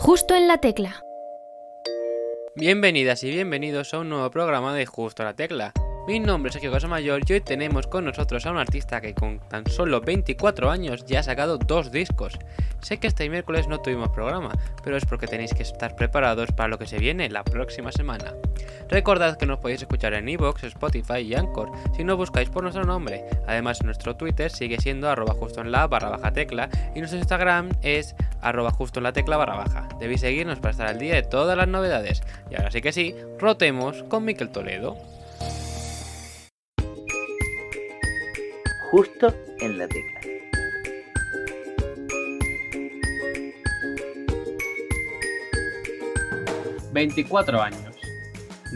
Justo en la tecla. Bienvenidas y bienvenidos a un nuevo programa de Justo en la tecla. Mi nombre es Sergio Casamayor y hoy tenemos con nosotros a un artista que con tan solo 24 años ya ha sacado dos discos. Sé que este miércoles no tuvimos programa, pero es porque tenéis que estar preparados para lo que se viene la próxima semana. Recordad que nos podéis escuchar en Evox, Spotify y Anchor si no buscáis por nuestro nombre. Además, nuestro Twitter sigue siendo arroba justo en la barra baja tecla y nuestro Instagram es arroba justo en la tecla barra baja. Debéis seguirnos para estar al día de todas las novedades. Y ahora sí que sí, rotemos con Miquel Toledo. justo en la tecla. ...24 años...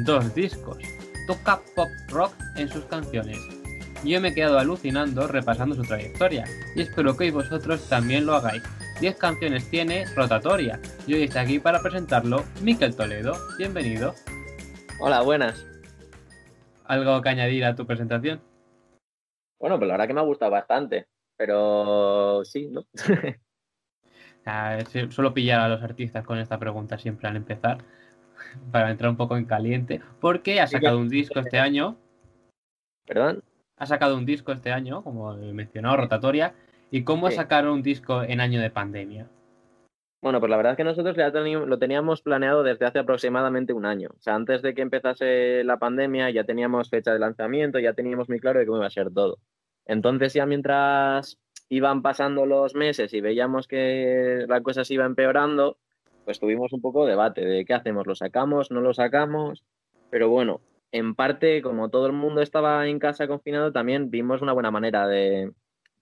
...dos discos... ...toca pop rock en sus canciones... Yo me he quedado alucinando repasando su trayectoria... ...y espero que vosotros también lo hagáis... 10 canciones tiene Rotatoria... ...y hoy está aquí para presentarlo... Miquel Toledo... ...bienvenido... Hola, buenas. ¿Algo que añadir a tu presentación? Bueno, pues la verdad que me ha gustado bastante, pero sí, ¿no? Suelo pillar a los artistas con esta pregunta siempre al empezar, para entrar un poco en caliente, porque ha sacado un disco este año. ¿Perdón? Ha sacado un disco este año, como he mencionado, rotatoria. ¿Y cómo sí. sacar un disco en año de pandemia? Bueno, pues la verdad es que nosotros ya lo teníamos planeado desde hace aproximadamente un año. O sea, antes de que empezase la pandemia ya teníamos fecha de lanzamiento, ya teníamos muy claro de cómo iba a ser todo. Entonces ya mientras iban pasando los meses y veíamos que la cosa se iba empeorando, pues tuvimos un poco de debate de qué hacemos, lo sacamos, no lo sacamos, pero bueno, en parte como todo el mundo estaba en casa confinado, también vimos una buena manera de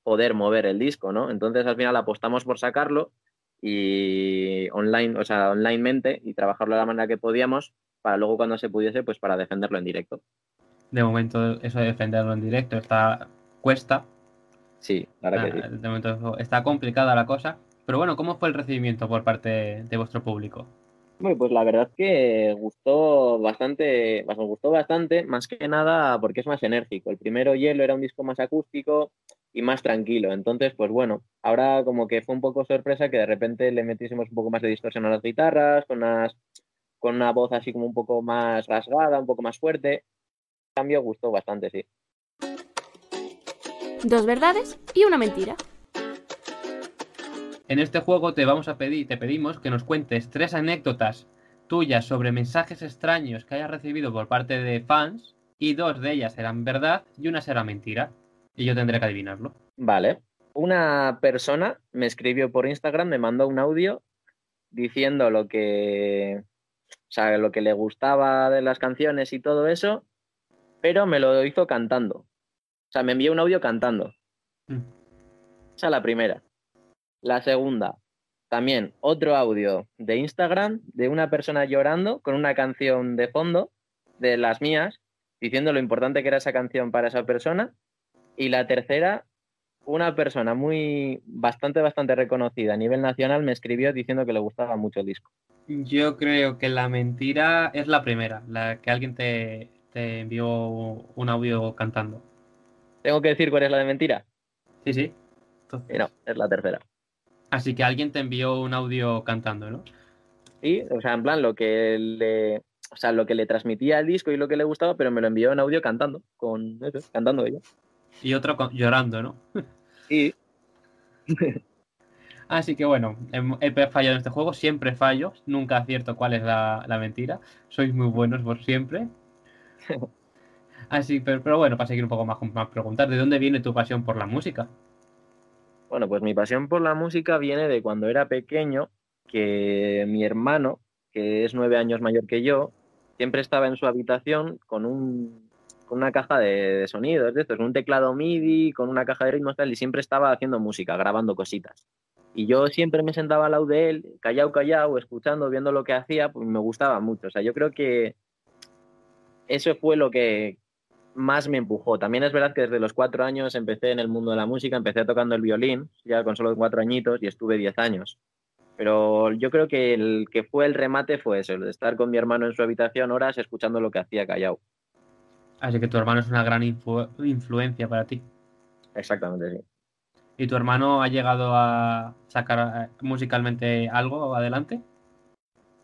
poder mover el disco, ¿no? Entonces al final apostamos por sacarlo y online, o sea, onlinemente y trabajarlo de la manera que podíamos para luego cuando se pudiese, pues para defenderlo en directo. De momento eso de defenderlo en directo está cuesta. Sí, claro que sí. De momento está complicada la cosa. Pero bueno, ¿cómo fue el recibimiento por parte de vuestro público? Bueno, pues la verdad es que gustó bastante, nos gustó bastante, más que nada porque es más enérgico. El primero Hielo era un disco más acústico y más tranquilo. Entonces, pues bueno, ahora como que fue un poco sorpresa que de repente le metiésemos un poco más de distorsión a las guitarras, con, unas, con una voz así como un poco más rasgada, un poco más fuerte. El cambio gustó bastante, sí. Dos verdades y una mentira. En este juego te vamos a pedir, te pedimos que nos cuentes tres anécdotas tuyas sobre mensajes extraños que hayas recibido por parte de fans y dos de ellas serán verdad y una será mentira. Y yo tendré que adivinarlo. Vale. Una persona me escribió por Instagram, me mandó un audio diciendo lo que, o sea, lo que le gustaba de las canciones y todo eso, pero me lo hizo cantando. O sea, me envió un audio cantando. Mm. Esa es la primera. La segunda, también otro audio de Instagram de una persona llorando con una canción de fondo de las mías, diciendo lo importante que era esa canción para esa persona. Y la tercera, una persona muy bastante, bastante reconocida a nivel nacional me escribió diciendo que le gustaba mucho el disco. Yo creo que la mentira es la primera, la que alguien te, te envió un audio cantando. ¿Tengo que decir cuál es la de mentira? Sí, sí. Entonces... No, es la tercera. Así que alguien te envió un audio cantando, ¿no? Sí, o sea, en plan, lo que le, o sea, lo que le transmitía el disco y lo que le gustaba, pero me lo envió en audio cantando, con eso, cantando ella. Y otro con, llorando, ¿no? Sí. Así que bueno, he, he, fallado en este juego, siempre fallo, nunca acierto cuál es la, la mentira. Sois muy buenos por siempre. Así, pero, pero, bueno, para seguir un poco más con más preguntas, ¿de dónde viene tu pasión por la música? Bueno, pues mi pasión por la música viene de cuando era pequeño, que mi hermano, que es nueve años mayor que yo, siempre estaba en su habitación con, un, con una caja de, sonidos, de estos, un teclado MIDI, con una caja de ritmos tal, y siempre estaba haciendo música, grabando cositas. Y yo siempre me sentaba al lado de él, callado, callado, escuchando, viendo lo que hacía, pues me gustaba mucho. O sea, yo creo que eso fue lo que, más me empujó. También es verdad que desde los cuatro años empecé en el mundo de la música, empecé tocando el violín, ya con solo cuatro añitos, y estuve diez años. Pero yo creo que el que fue el remate fue eso, el de estar con mi hermano en su habitación horas escuchando lo que hacía Callao. Así que tu hermano es una gran influ influencia para ti. Exactamente, sí. ¿Y tu hermano ha llegado a sacar musicalmente algo adelante?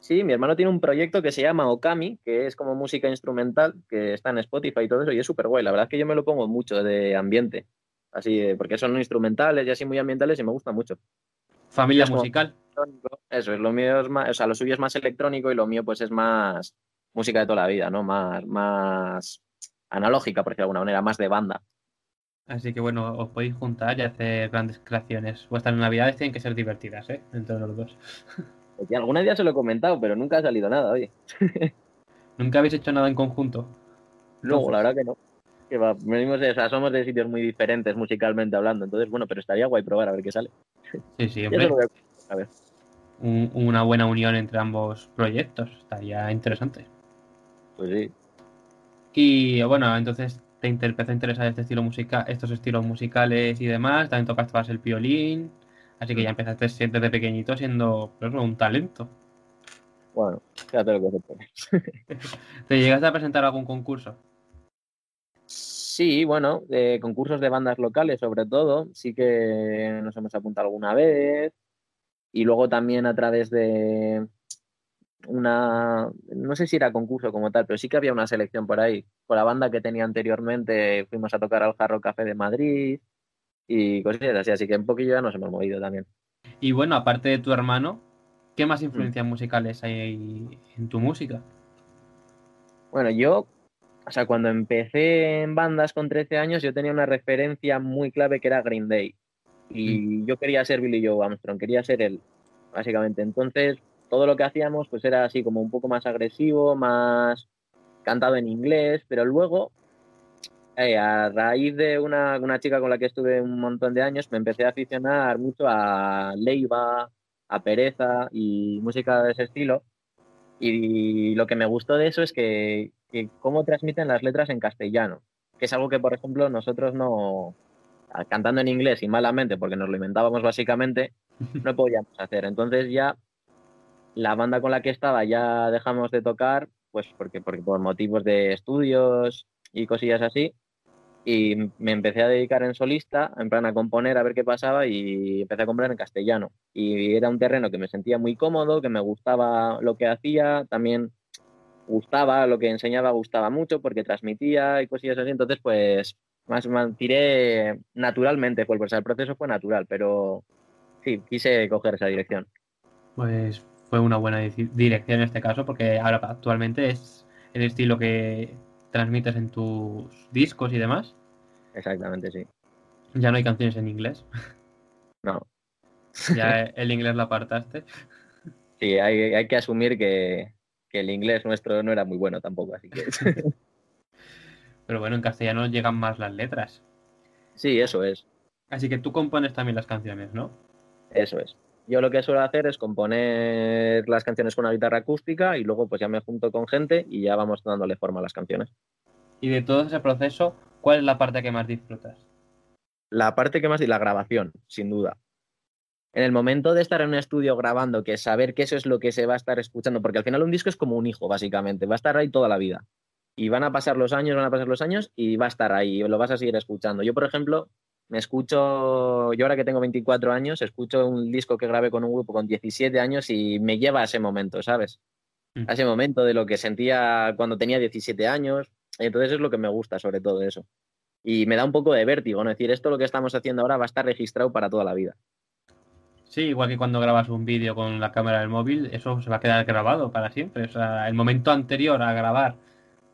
Sí, mi hermano tiene un proyecto que se llama Okami, que es como música instrumental, que está en Spotify y todo eso, y es súper guay. La verdad es que yo me lo pongo mucho de ambiente, así, eh, porque son instrumentales y así muy ambientales y me gusta mucho. Familia Es musical. Eso es, lo mío es más, o sea, lo suyo es más electrónico y lo mío pues es más música de toda la vida, ¿no? Más, más analógica, por decirlo de alguna manera, más de banda. Así que bueno, os podéis juntar y hacer grandes creaciones. Vuestras navidades tienen que ser divertidas, ¿eh? Entre los dos. Y alguna día se lo he comentado, pero nunca ha salido nada, oye. ¿Nunca habéis hecho nada en conjunto? No, Entonces, la verdad que no. Que va, venimos de- o sea, somos de sitios muy diferentes musicalmente hablando, entonces bueno, pero estaría guay probar a ver qué sale. Sí, sí, hombre. a- a ver. un- una buena unión entre ambos proyectos. Estaría interesante. Pues sí. Y bueno, entonces te empezó a interesar este estilo musical, estos estilos musicales y demás. También tocaste el violín. Así que ya empezaste siempre de pequeñito siendo pues, un talento. Bueno, fíjate lo que se pone. ¿Te llegaste a presentar algún concurso? Sí, bueno, de concursos de bandas locales sobre todo, sí que nos hemos apuntado alguna vez. Y luego también a través de una, no sé si era concurso como tal, pero sí que había una selección por ahí. Con la banda que tenía anteriormente fuimos a tocar al Jarro Café de Madrid y cosillas así, así que un poquillo ya nos hemos movido también. Y bueno, aparte de tu hermano, ¿qué más influencias musicales hay en tu música? Bueno, yo, o sea, cuando empecé en bandas con 13 años, yo tenía una referencia muy clave que era Green Day. Y yo quería ser Billy Joe Armstrong, quería ser él, básicamente. Entonces, todo lo que hacíamos pues era así como un poco más agresivo, más cantado en inglés, pero luego, eh, a raíz de una, una chica con la que estuve un montón de años, me empecé a aficionar mucho a Leiva, a Pereza y música de ese estilo. Y lo que me gustó de eso es que, que cómo transmiten las letras en castellano, que es algo que, por ejemplo, nosotros no, cantando en inglés y malamente, porque nos lo inventábamos básicamente, no podíamos hacer. Entonces ya la banda con la que estaba ya dejamos de tocar, pues porque, porque por motivos de estudios y cosillas así, y me empecé a dedicar en solista, en plan a componer, a ver qué pasaba y empecé a componer en castellano. Y era un terreno que me sentía muy cómodo, que me gustaba lo que hacía, también gustaba, lo que enseñaba gustaba mucho porque transmitía y cosillas así. Entonces, pues más me tiré naturalmente, pues, el proceso fue natural, pero sí, quise coger esa dirección. Pues fue una buena di- dirección en este caso, porque ahora actualmente es el estilo que transmites en tus discos y demás. Exactamente, sí. Ya no hay canciones en inglés. No, Ya el inglés lo apartaste. sí, hay, hay que asumir que, que el inglés nuestro no era muy bueno tampoco, así que Pero bueno, en castellano llegan más las letras. sí, eso es. Así que tú compones también las canciones, ¿no? Eso es. Yo lo que suelo hacer es componer las canciones con una guitarra acústica y luego pues ya me junto con gente y ya vamos dándole forma a las canciones. Y de todo ese proceso, ¿cuál es la parte que más disfrutas? La parte que más y la grabación, sin duda. En el momento de estar en un estudio grabando, que saber que eso es lo que se va a estar escuchando, porque al final un disco es como un hijo, básicamente, va a estar ahí toda la vida. Y van a pasar los años, van a pasar los años y va a estar ahí, y lo vas a seguir escuchando. Yo, por ejemplo, me escucho, yo ahora que tengo 24 años, escucho un disco que grabé con un grupo con 17 años y me lleva a ese momento, ¿sabes? Mm. A ese momento de lo que sentía cuando tenía 17 años. Entonces es lo que me gusta sobre todo eso. Y me da un poco de vértigo, ¿no? Es decir, esto lo que estamos haciendo ahora va a estar registrado para toda la vida. Sí, igual que cuando grabas un vídeo con la cámara del móvil, eso se va a quedar grabado para siempre. O sea, el momento anterior a grabar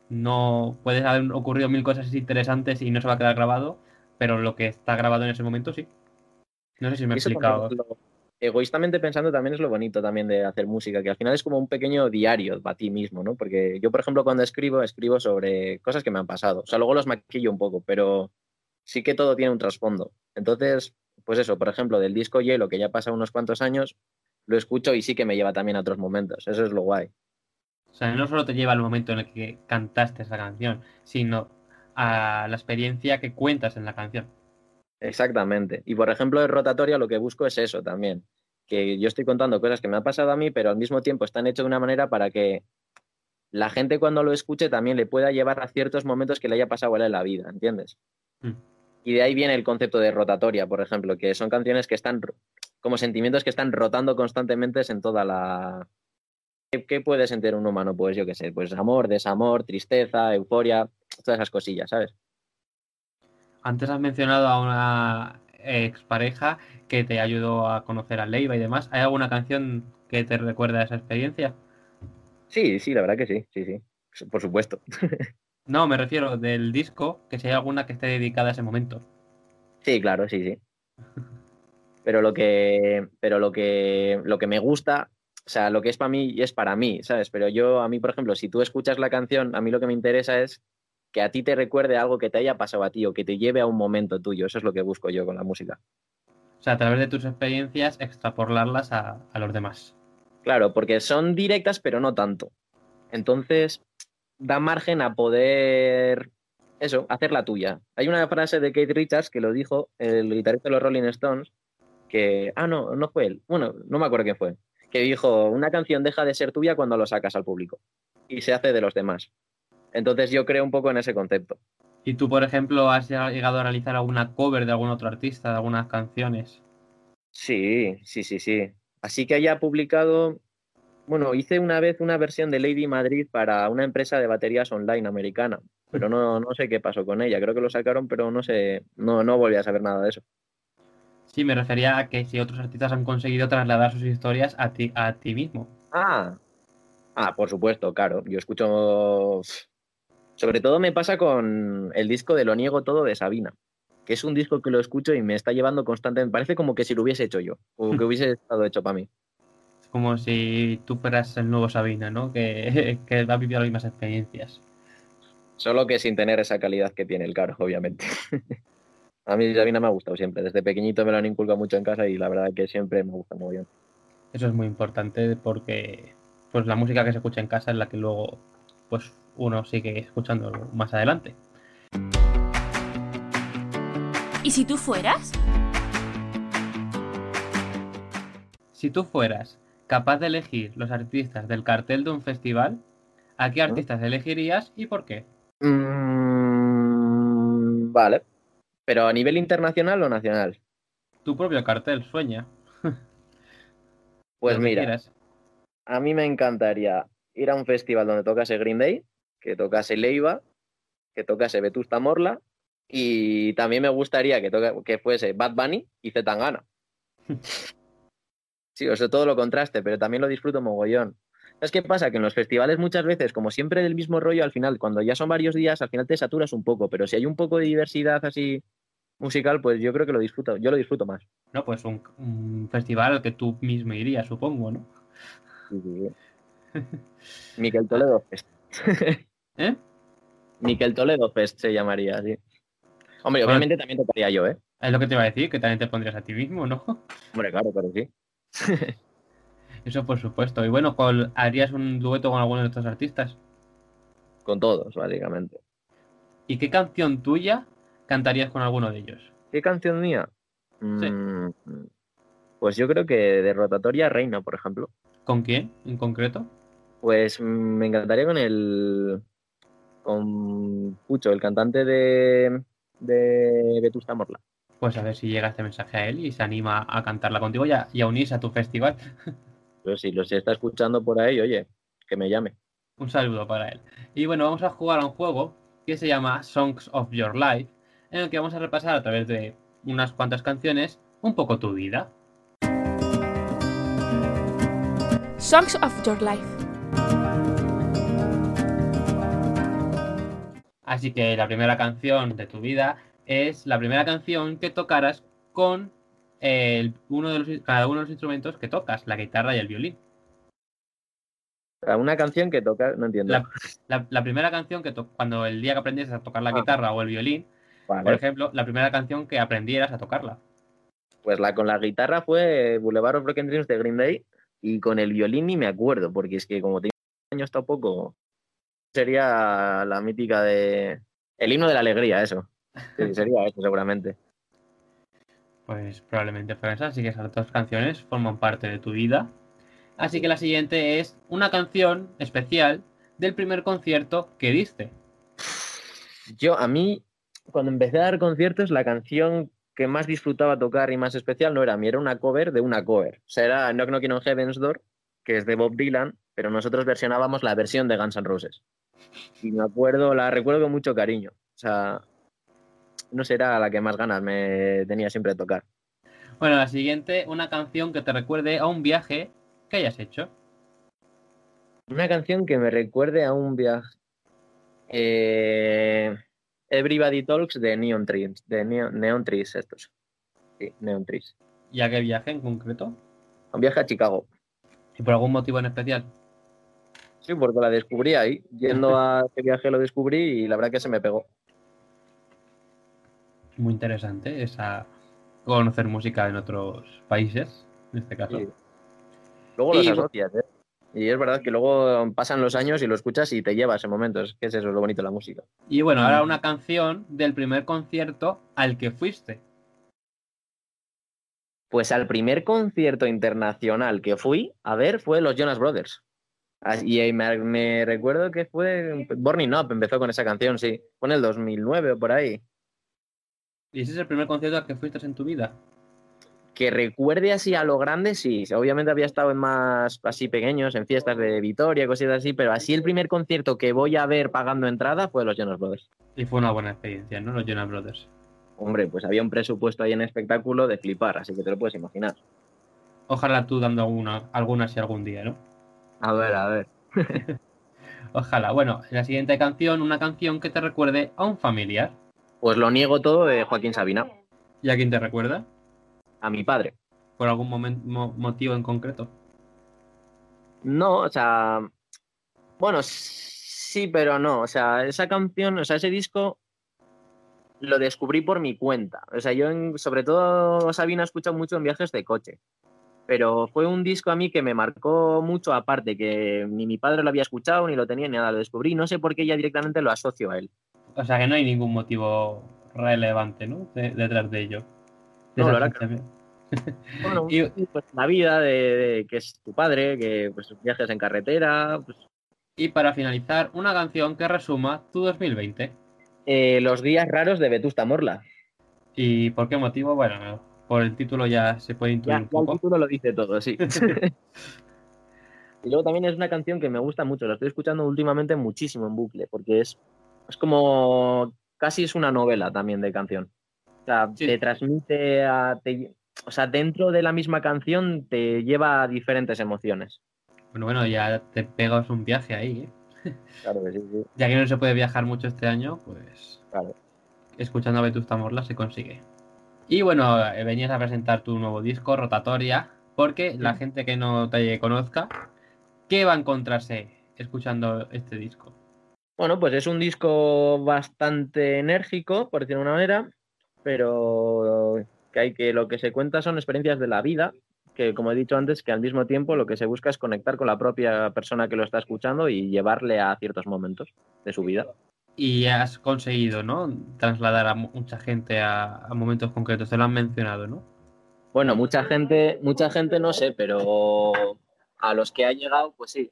no puede haber ocurrido mil cosas interesantes y no se va a quedar grabado, pero lo que está grabado en ese momento sí. No sé si me he eso explicado. lo- egoístamente pensando también es lo bonito también de hacer música, que al final es como un pequeño diario para ti mismo, ¿no? Porque yo, por ejemplo, cuando escribo, escribo sobre cosas que me han pasado. O sea, luego los maquillo un poco, pero sí que todo tiene un trasfondo. Entonces, pues eso, por ejemplo, del disco Hielo, que ya pasa unos cuantos años, lo escucho y sí que me lleva también a otros momentos. Eso es lo guay. O sea, no solo te lleva al momento en el que cantaste esa canción, sino a la experiencia que cuentas en la canción. Exactamente. Y por ejemplo, en rotatoria lo que busco es eso también. Que yo estoy contando cosas que me han pasado a mí, pero al mismo tiempo están hechas de una manera para que la gente cuando lo escuche también le pueda llevar a ciertos momentos que le haya pasado a él en la vida, ¿entiendes? Mm. Y de ahí viene el concepto de rotatoria, por ejemplo, que son canciones que están como sentimientos que están rotando constantemente en toda la ¿qué puede sentir un humano? Pues yo qué sé, pues amor, desamor, tristeza, euforia, todas esas cosillas, ¿sabes? Antes has mencionado a una expareja que te ayudó a conocer a Leiva y demás. ¿Hay alguna canción que te recuerda a esa experiencia? Sí, sí, la verdad que sí, sí, sí, por supuesto. No, me refiero del disco, que si hay alguna que esté dedicada a ese momento. Sí, claro, sí, sí. Pero lo que, pero lo que, lo que me gusta, o sea, lo que es para mí es para mí, ¿sabes? Pero yo, a mí, por ejemplo, si tú escuchas la canción, a mí lo que me interesa es que a ti te recuerde algo que te haya pasado a ti o que te lleve a un momento tuyo. Eso es lo que busco yo con la música. O sea, a través de tus experiencias, extrapolarlas a, a los demás. Claro, porque son directas, pero no tanto. Entonces, da margen a poder, eso, hacer la tuya. Hay una frase de Kate Richards que lo dijo, el guitarrista de los Rolling Stones, que, ah, no, no fue él, bueno, no me acuerdo quién fue, que dijo, una canción deja de ser tuya cuando lo sacas al público y se hace de los demás. Entonces yo creo un poco en ese concepto. ¿Y tú, por ejemplo, has llegado a realizar alguna cover de algún otro artista, de algunas canciones? Sí, sí, sí, sí. Así que haya publicado, bueno, hice una vez una versión de Lady Madrid para una empresa de baterías online americana, pero no, no sé qué pasó con ella. Creo que lo sacaron, pero no sé, no, no volví a saber nada de eso. Sí, me refería a que si otros artistas han conseguido trasladar sus historias a ti, a ti mismo. Ah, ah, por supuesto, claro. Yo escucho. Sobre todo me pasa con el disco de Lo Niego Todo de Sabina, que es un disco que lo escucho y me está llevando constantemente. Parece como que si lo hubiese hecho yo, o que hubiese estado hecho para mí como si tú fueras el nuevo Sabina, ¿no? Que, que ha vivido las mismas experiencias. Solo que sin tener esa calidad que tiene el caro, obviamente. a mí Sabina me ha gustado siempre. Desde pequeñito me lo han inculcado mucho en casa y la verdad que siempre me gusta muy bien. Eso es muy importante porque pues la música que se escucha en casa es la que luego pues uno sigue escuchando más adelante. ¿Y si tú fueras? Si tú fueras capaz de elegir los artistas del cartel de un festival, ¿a qué artistas elegirías y por qué? Mm, vale. ¿Pero a nivel internacional o nacional? Tu propio cartel, sueña. pues mira, a mí me encantaría ir a un festival donde tocase Green Day, que tocase Leiva, que tocase Vetusta Morla y también me gustaría que, que fuese Bad Bunny y Zetangana. Sí, o sea, todo lo contraste, pero también lo disfruto mogollón. ¿Sabes qué pasa? Que en los festivales muchas veces, como siempre del mismo rollo, al final, cuando ya son varios días, al final te saturas un poco, pero si hay un poco de diversidad así musical, pues yo creo que lo disfruto, yo lo disfruto más. No, pues un, festival al que tú mismo irías, supongo, ¿no? Sí, sí. Miquel Toledo Fest. ¿Eh? Miquel Toledo Fest se llamaría, sí. Hombre, obviamente también tocaría yo, ¿eh? Es lo que te iba a decir, que también te pondrías a ti mismo, ¿no? Hombre, claro, pero sí. Eso por supuesto. Y bueno, ¿harías un dueto con alguno de estos artistas? Con todos, básicamente. ¿Y qué canción tuya cantarías con alguno de ellos? ¿Qué canción mía? Mm, pues yo creo que de Rotatoria Reina, por ejemplo. ¿Con quién en concreto? Pues mm, me encantaría con el. Con Pucho, el cantante de. de Vetusta Morla pues a ver si llega este mensaje a él y se anima a cantarla contigo y a, unirse a tu festival. Pues si lo está escuchando por ahí, oye, que me llame. Un saludo para él. Y bueno, vamos a jugar a un juego que se llama Songs of Your Life, en el que vamos a repasar a través de unas cuantas canciones un poco tu vida. Songs of Your Life. Así que la primera canción de tu vida es la primera canción que tocaras con uno de los, cada uno de los instrumentos que tocas, la guitarra y el violín. Una canción que tocas, no entiendo. La, primera canción que cuando el día que aprendieras a tocar la ah. guitarra o el violín, por ejemplo, la primera canción que aprendieras a tocarla. Pues la con la guitarra fue Boulevard of Broken Dreams de Green Day y con el violín ni me acuerdo, porque es que como tengo años tampoco, sería la mítica de... El himno de la alegría, eso. Sí, sería eso seguramente. Pues probablemente fue esa, así que esas dos canciones forman parte de tu vida. Así que la siguiente es una canción especial del primer concierto que diste. Yo, a mí, cuando empecé a dar conciertos, la canción que más disfrutaba tocar y más especial no era mí, era una cover de una cover. O sea, era Knock Knocking on Heaven's Door que es de Bob Dylan, pero nosotros versionábamos la versión de Guns N' Roses. Y me acuerdo, la recuerdo con mucho cariño. O sea, no será la que más ganas me tenía siempre de tocar. Bueno, la siguiente, una canción que te recuerde a un viaje que hayas hecho. Una canción que me recuerde a un viaje. Eh, Everybody Talks de Neon Trees, de Neon, Neon Trees estos. Sí, Neon Trees. ¿Y a qué viaje en concreto? Un viaje a Chicago. ¿Y por algún motivo en especial? Sí, porque la descubrí ahí. Yendo a ese viaje lo descubrí y la verdad que se me pegó. Muy interesante esa conocer música en otros países, en este caso. Sí. Luego Y- los asocias, ¿eh? Y es verdad que luego pasan los años y lo escuchas y te lleva ese momento. Es que es eso lo bonito de la música. Y bueno, ahora una canción del primer concierto al que fuiste. Pues al primer concierto internacional que fui a ver fue los Jonas Brothers. Ah, Y me, me recuerdo que fue Burning Up, empezó con esa canción, sí. Fue en el 2009 o por ahí. ¿Y ese es el primer concierto al que fuiste en tu vida? Que recuerde así a lo grande, sí. Obviamente había estado en más así pequeños, en fiestas de Vitoria, cositas así, pero así el primer concierto que voy a ver pagando entrada fue los Jonas Brothers. Y fue una buena experiencia, ¿no? Los Jonas Brothers. Hombre, pues había un presupuesto ahí en espectáculo de flipar, así que te lo puedes imaginar. Ojalá tú dando alguna, alguna si algún día, ¿no? A ver, a ver. Ojalá. Bueno, la siguiente canción, una canción que te recuerde a un familiar. Pues lo niego todo de Joaquín Sabina, ¿Y a quién te recuerda? a mi padre. ¿Por algún mo- motivo en concreto? No, o sea, bueno, sí, pero no. O sea, esa canción, o sea, ese disco lo descubrí por mi cuenta. O sea, yo en- sobre todo Sabina he escuchado mucho en viajes de coche. Pero fue un disco a mí que me marcó mucho, aparte que ni mi padre lo había escuchado, ni lo tenía, ni nada, lo descubrí. No sé por qué ya directamente lo asocio a él. O sea que no hay ningún motivo relevante, ¿no? De- detrás de ello. De No, la verdad que. Bueno, Y- pues la vida de, de que es tu padre, que pues viajes en carretera, pues Y para finalizar, una canción que resuma tu 2020. eh, los días raros de Vetusta Morla. ¿Y por qué motivo? Bueno, por el título ya se puede intuir Ya, un ya el título lo dice todo, sí. y luego también es una canción que me gusta mucho, la estoy escuchando últimamente muchísimo en bucle, porque es, es como casi es una novela también de canción. O sea, Sí. te transmite a. te- o sea, dentro de la misma canción te lleva a diferentes emociones. Bueno, bueno, ya te pegas un viaje ahí, ¿eh? Claro que sí, sí. Ya que no se puede viajar mucho este año, pues Claro. escuchando a Vetusta Morla se consigue. Y bueno, eh, venías a presentar tu nuevo disco, Rotatoria, porque la gente que no te conozca, ¿qué va a encontrarse escuchando este disco? Bueno, pues es un disco bastante enérgico, por decirlo de una manera, pero que hay que lo que se cuenta son experiencias de la vida, que como he dicho antes, que al mismo tiempo lo que se busca es conectar con la propia persona que lo está escuchando y llevarle a ciertos momentos de su vida. Y has conseguido, ¿no? Trasladar a mu- mucha gente a, a momentos concretos, te lo han mencionado, ¿no? Bueno, mucha gente, mucha gente no sé, pero a los que ha llegado, pues sí.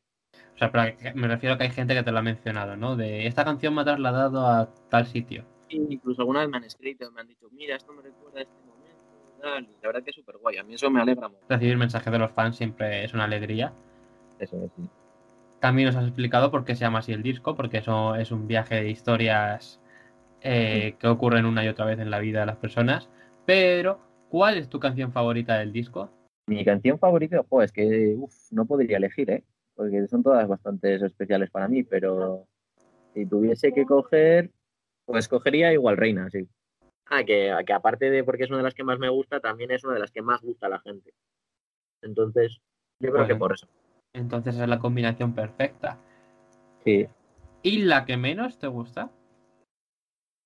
O sea, pero me refiero a que hay gente que te lo ha mencionado, ¿no? De esta canción me ha trasladado a tal sitio. Incluso algunas me han escrito, me han dicho, mira, esto me recuerda a este momento, tal, y la verdad que es súper guay, a mí eso me alegra mucho. Recibir mensajes de los fans siempre es una alegría. Eso es, sí. También nos has explicado por qué se llama así el disco, porque eso es un viaje de historias eh, que ocurren una y otra vez en la vida de las personas. Pero, ¿cuál es tu canción favorita del disco? Mi canción favorita, pues es que uf, no podría elegir, ¿eh? Porque son todas bastante especiales para mí, pero si tuviese que coger, pues cogería igual Reina, sí. Ah, que, que aparte de porque es una de las que más me gusta, también es una de las que más gusta a la gente. Entonces, yo creo Bueno. que por eso. Entonces es la combinación perfecta. Sí. ¿Y la que menos te gusta?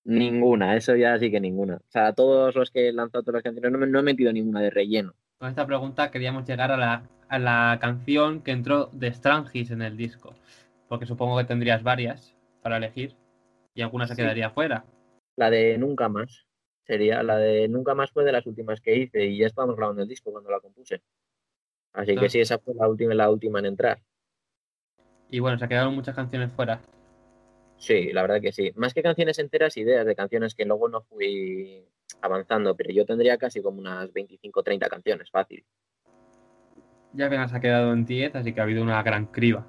Ninguna, eso ya sí que ninguna. O sea, todos los que he lanzado todas las canciones, no, me- no he metido ninguna de relleno. Con esta pregunta queríamos llegar a la, a la canción que entró de Strangis en el disco. Porque supongo que tendrías varias para elegir y alguna se Sí. quedaría fuera. La de Nunca Más. Sería la de Nunca Más fue de las últimas que hice y ya estábamos grabando el disco cuando la compuse. Así que sí, esa fue la última, la última en entrar. Y bueno, se quedaron muchas canciones fuera. Sí, la verdad que sí. Más que canciones enteras, ideas de canciones que luego no fui avanzando, pero yo tendría casi como unas 25 30 canciones, fácil. ya apenas ha quedado en 10, así que ha habido una gran criba.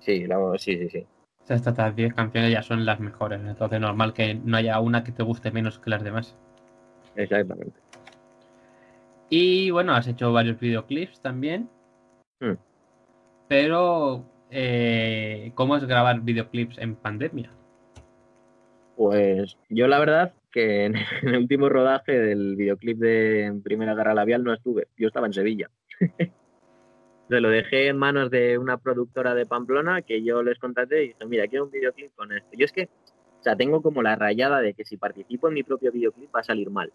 Sí, la- sí, sí, sí. O sea, estas 10 canciones ya son las mejores, entonces normal que no haya una que te guste menos que las demás. Exactamente. Y bueno, has hecho varios videoclips también. Pero, eh, ¿cómo es grabar videoclips en pandemia? Pues yo la verdad que en el último rodaje del videoclip de Primera Guerra Labial no estuve. Yo estaba en Sevilla. Se lo dejé en manos de una productora de Pamplona que yo les contacté y dije, mira, quiero un videoclip con esto. Yo es que, o sea, tengo como la rayada de que si participo en mi propio videoclip va a salir mal.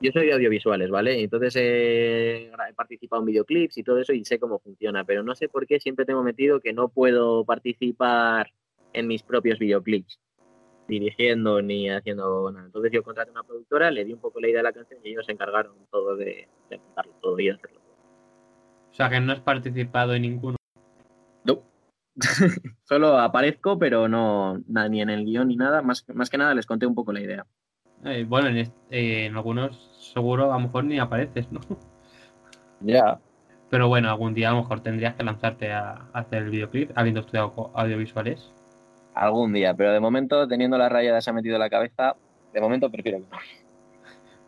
Yo soy de audiovisuales, ¿vale? Entonces eh, he participado en videoclips y todo eso y sé cómo funciona, pero no sé por qué siempre tengo metido que no puedo participar en mis propios videoclips dirigiendo ni haciendo nada. Entonces yo contraté a una productora, le di un poco la idea de la canción y ellos se encargaron todo de, de montarlo todo y hacerlo todo. O sea, que no has participado en ninguno. No. Solo aparezco, pero no ni en el guion ni nada. Más, más que nada les conté un poco la idea. Eh, bueno, en, est- eh, en algunos seguro a lo mejor ni apareces, ¿no? Ya. Pero bueno, algún día a lo mejor tendrías que lanzarte a, a hacer el videoclip, habiendo estudiado audiovisuales. Algún día, pero de momento, teniendo la rayada se ha metido en la cabeza, de momento prefiero que no.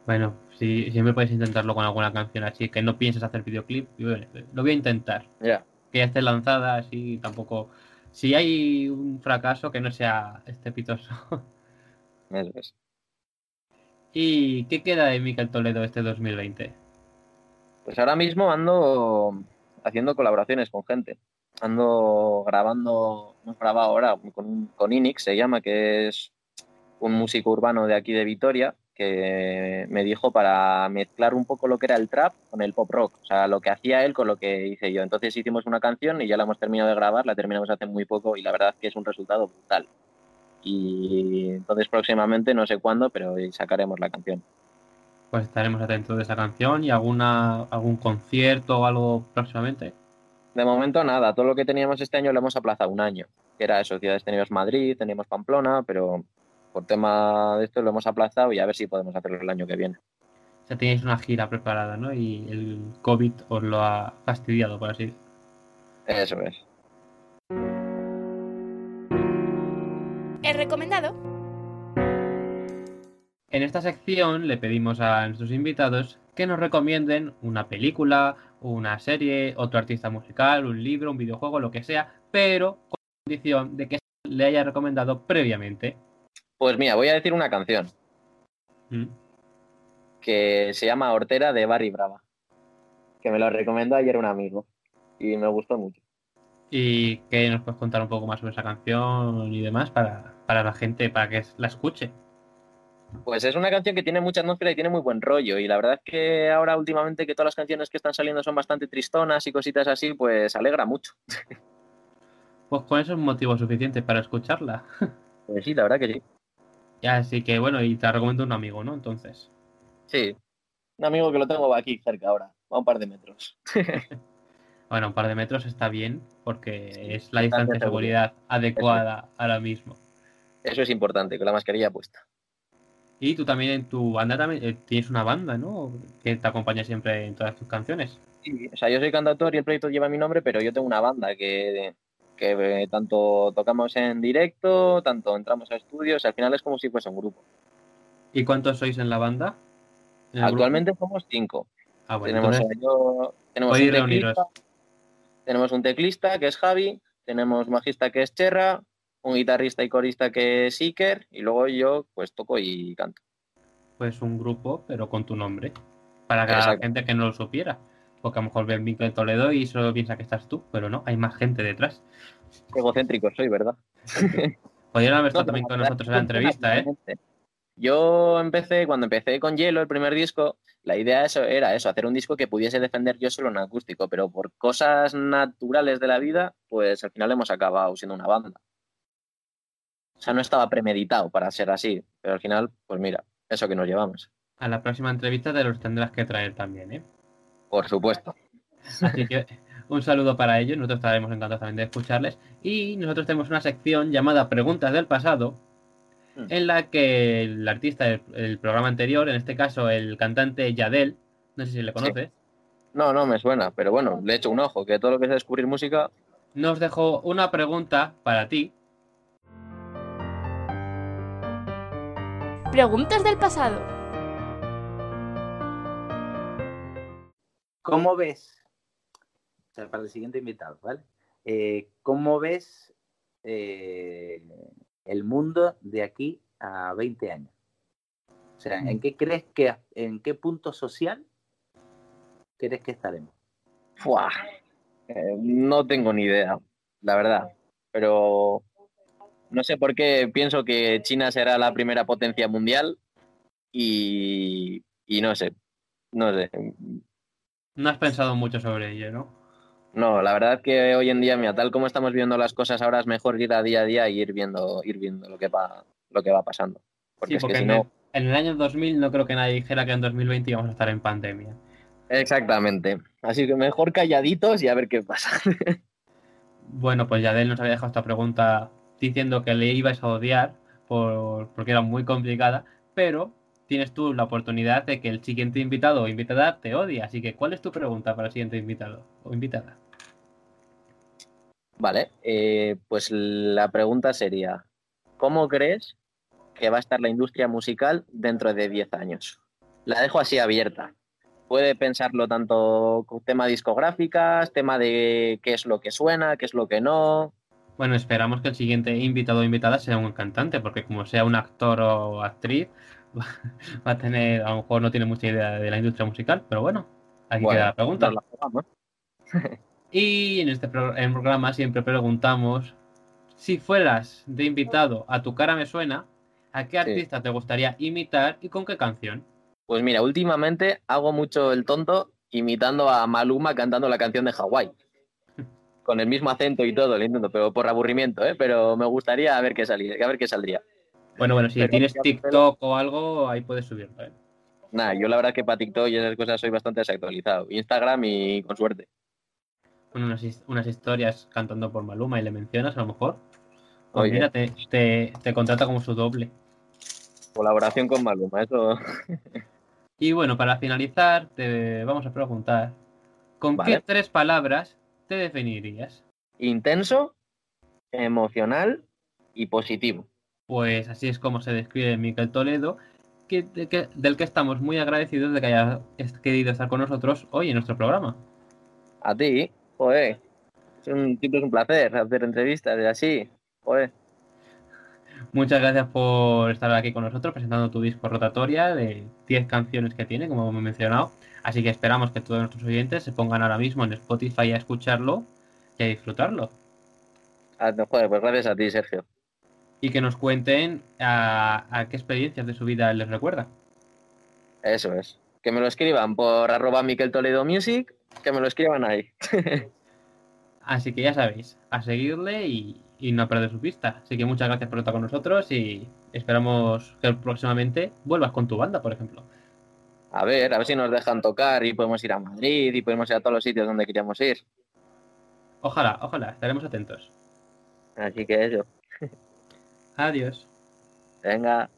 Bueno, si siempre puedes intentarlo con alguna canción así, que no pienses hacer videoclip, bueno, lo voy a intentar. Ya. Que ya esté lanzada, así tampoco. Si hay un fracaso, que no sea estrepitoso. Eso es. ¿Y qué queda de Miquel Toledo este 2020? Pues ahora mismo ando haciendo colaboraciones con gente. Ando grabando, hemos grabado ahora con, con Inix, se llama, que es un músico urbano de aquí de Vitoria, que me dijo para mezclar un poco lo que era el trap con el pop rock, o sea, lo que hacía él con lo que hice yo. Entonces hicimos una canción y ya la hemos terminado de grabar, la terminamos hace muy poco y la verdad que es un resultado brutal. Y entonces próximamente, no sé cuándo, pero sacaremos la canción. Pues estaremos atentos de esa canción y alguna algún concierto o algo próximamente. De momento nada, todo lo que teníamos este año lo hemos aplazado un año, que era eso, ciudades teníamos Madrid, teníamos Pamplona, pero por tema de esto lo hemos aplazado y a ver si podemos hacerlo el año que viene. O sea, tenéis una gira preparada, ¿no? Y el COVID os lo ha fastidiado, por así Eso es. El recomendado. En esta sección le pedimos a nuestros invitados que nos recomienden una película, una serie, otro artista musical, un libro, un videojuego, lo que sea, pero con la condición de que le haya recomendado previamente. Pues mira, voy a decir una canción ¿Mm? que se llama Hortera de Barry Brava, que me lo recomendó ayer un amigo y me gustó mucho. Y que nos puedes contar un poco más sobre esa canción y demás para, para la gente, para que la escuche. Pues es una canción que tiene mucha atmósfera y tiene muy buen rollo. Y la verdad es que ahora últimamente que todas las canciones que están saliendo son bastante tristonas y cositas así, pues alegra mucho. Pues con eso es motivo suficiente para escucharla. Pues sí, la verdad que sí. Así que bueno, y te la recomiendo un amigo, ¿no? Entonces. Sí. Un amigo que lo tengo aquí cerca ahora, a un par de metros. Bueno, un par de metros está bien porque Sí, es la distancia de seguridad adecuada ahora mismo. Eso es importante, con la mascarilla puesta. Y tú también en tu banda también eh, tienes una banda, ¿no? Que te acompaña siempre en todas tus canciones. Sí, o sea, yo soy cantautor y el proyecto lleva mi nombre, pero yo tengo una banda que, que eh, tanto tocamos en directo, tanto entramos a estudios, al final es como si fuese un grupo. ¿Y cuántos sois en la banda? ¿En el grupo? Actualmente somos cinco. Ah, bueno, tenemos, entonces, yo- tenemos un teclista, tenemos un teclista que es Javi, tenemos un bajista que es Cherra, un guitarrista y corista que es Iker, y luego yo pues toco y canto. pues un grupo, pero con tu nombre. Para que la gente que no lo supiera. Porque a lo mejor ve el micro de Toledo y solo piensa que estás tú, pero no, hay más gente detrás. Egocéntrico soy, ¿verdad? Podrían haber No, estado también con nosotros en la entrevista, ¿eh? Yo empecé, cuando empecé con Hielo, el primer disco, la idea eso era eso, hacer un disco que pudiese defender yo solo en acústico, pero por cosas naturales de la vida, pues al final hemos acabado siendo una banda. O sea, no estaba premeditado para ser así, pero al final, pues mira, eso que nos llevamos. A la próxima entrevista te los tendrás que traer también, ¿eh? Por supuesto. Así que un saludo para ellos, nosotros estaremos encantados también de escucharles. Y nosotros tenemos una sección llamada Preguntas del pasado, Mm. en la que el artista del el programa anterior, en este caso el cantante Yadel, no sé si le conoces, No, no me suena, pero bueno, le echo un ojo, que todo lo que es descubrir música. Nos dejo una pregunta para ti. Preguntas del pasado. ¿Cómo ves? O sea, para el siguiente invitado, ¿vale? Eh, ¿Cómo ves eh, el mundo de aquí a 20 años? O sea, ¿en qué crees que, en qué punto social crees que estaremos? Fuah, eh, no tengo ni idea, la verdad. Pero no sé por qué pienso que China será la primera potencia mundial y, y no sé, no sé. No has pensado mucho sobre ello, ¿no? No, la verdad que hoy en día, mira, tal como estamos viendo las cosas ahora, es mejor ir a día a día y ir viendo, ir viendo lo que va, lo que va pasando. Porque Sí, es porque que si en, no. el, en el año 2000 no creo que nadie dijera que en 2020 íbamos a estar en pandemia. Exactamente. Así que mejor calladitos y a ver qué pasa. Bueno, pues Yadel nos había dejado esta pregunta diciendo que le ibas a odiar por, porque era muy complicada, pero tienes tú la oportunidad de que el siguiente invitado o invitada te odie. Así que, ¿cuál es tu pregunta para el siguiente invitado o invitada? Vale, eh, pues la pregunta sería, ¿cómo crees que va a estar la industria musical dentro de 10 años? La dejo así abierta. Puede pensarlo tanto tema discográficas, tema de qué es lo que suena, qué es lo que no. Bueno, esperamos que el siguiente invitado o invitada sea un cantante, porque como sea un actor o actriz, va a tener, a lo mejor no tiene mucha idea de la industria musical, pero bueno, aquí Bueno, queda la pregunta. la. Y en este pro- en programa siempre preguntamos, si fueras de invitado a Tu cara me suena, ¿a qué Sí. artista te gustaría imitar y con qué canción? Pues mira, últimamente hago mucho el tonto imitando a Maluma cantando la canción de Hawái. Con el mismo acento y todo, lo intento, pero por aburrimiento, ¿eh? Pero me gustaría ver qué salía, a ver qué saldría. Bueno, bueno, si Pero tienes TikTok o algo, ahí puedes subirlo. ¿eh? Nada, yo la verdad que para TikTok y esas cosas soy bastante desactualizado. Instagram y con suerte. Bueno, unas, his- unas historias cantando por Maluma y le mencionas a lo mejor. Pues Oye. mira, te, te, te contrata como su doble. Colaboración con Maluma, eso. Y bueno, para finalizar, te vamos a preguntar, ¿con qué tres palabras te definirías? Intenso, emocional y positivo. Pues así es como se describe Miquel Toledo, que, de que- del que estamos muy agradecidos de que haya querido estar con nosotros hoy en nuestro programa. A ti, joder. Es un, es un placer hacer entrevistas y así. Joder. Muchas gracias por estar aquí con nosotros presentando tu disco rotatoria de 10 canciones que tiene, como hemos mencionado. Así que esperamos que todos nuestros oyentes se pongan ahora mismo en Spotify a escucharlo y a disfrutarlo. Ah, no, Joder, pues gracias a ti, Sergio. Y que nos cuenten a, a qué experiencias de su vida les recuerda. Eso es. Que me lo escriban por arroba Miquel Toledo Music, que me lo escriban ahí. Así que ya sabéis, a seguirle y, y no perder su pista. Así que muchas gracias por estar con nosotros y esperamos que próximamente vuelvas con tu banda, por ejemplo. A ver, a ver si nos dejan tocar y podemos ir a Madrid y podemos ir a todos los sitios donde queríamos ir. Ojalá, ojalá, estaremos atentos. Así que eso. Adiós. Venga.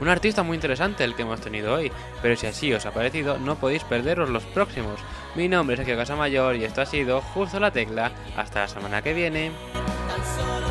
Un artista muy interesante el que hemos tenido hoy, pero si así os ha parecido, no podéis perderos los próximos. Mi nombre es Sergio Casamayor y esto ha sido Justo la Tecla. Hasta la semana que viene. tan solo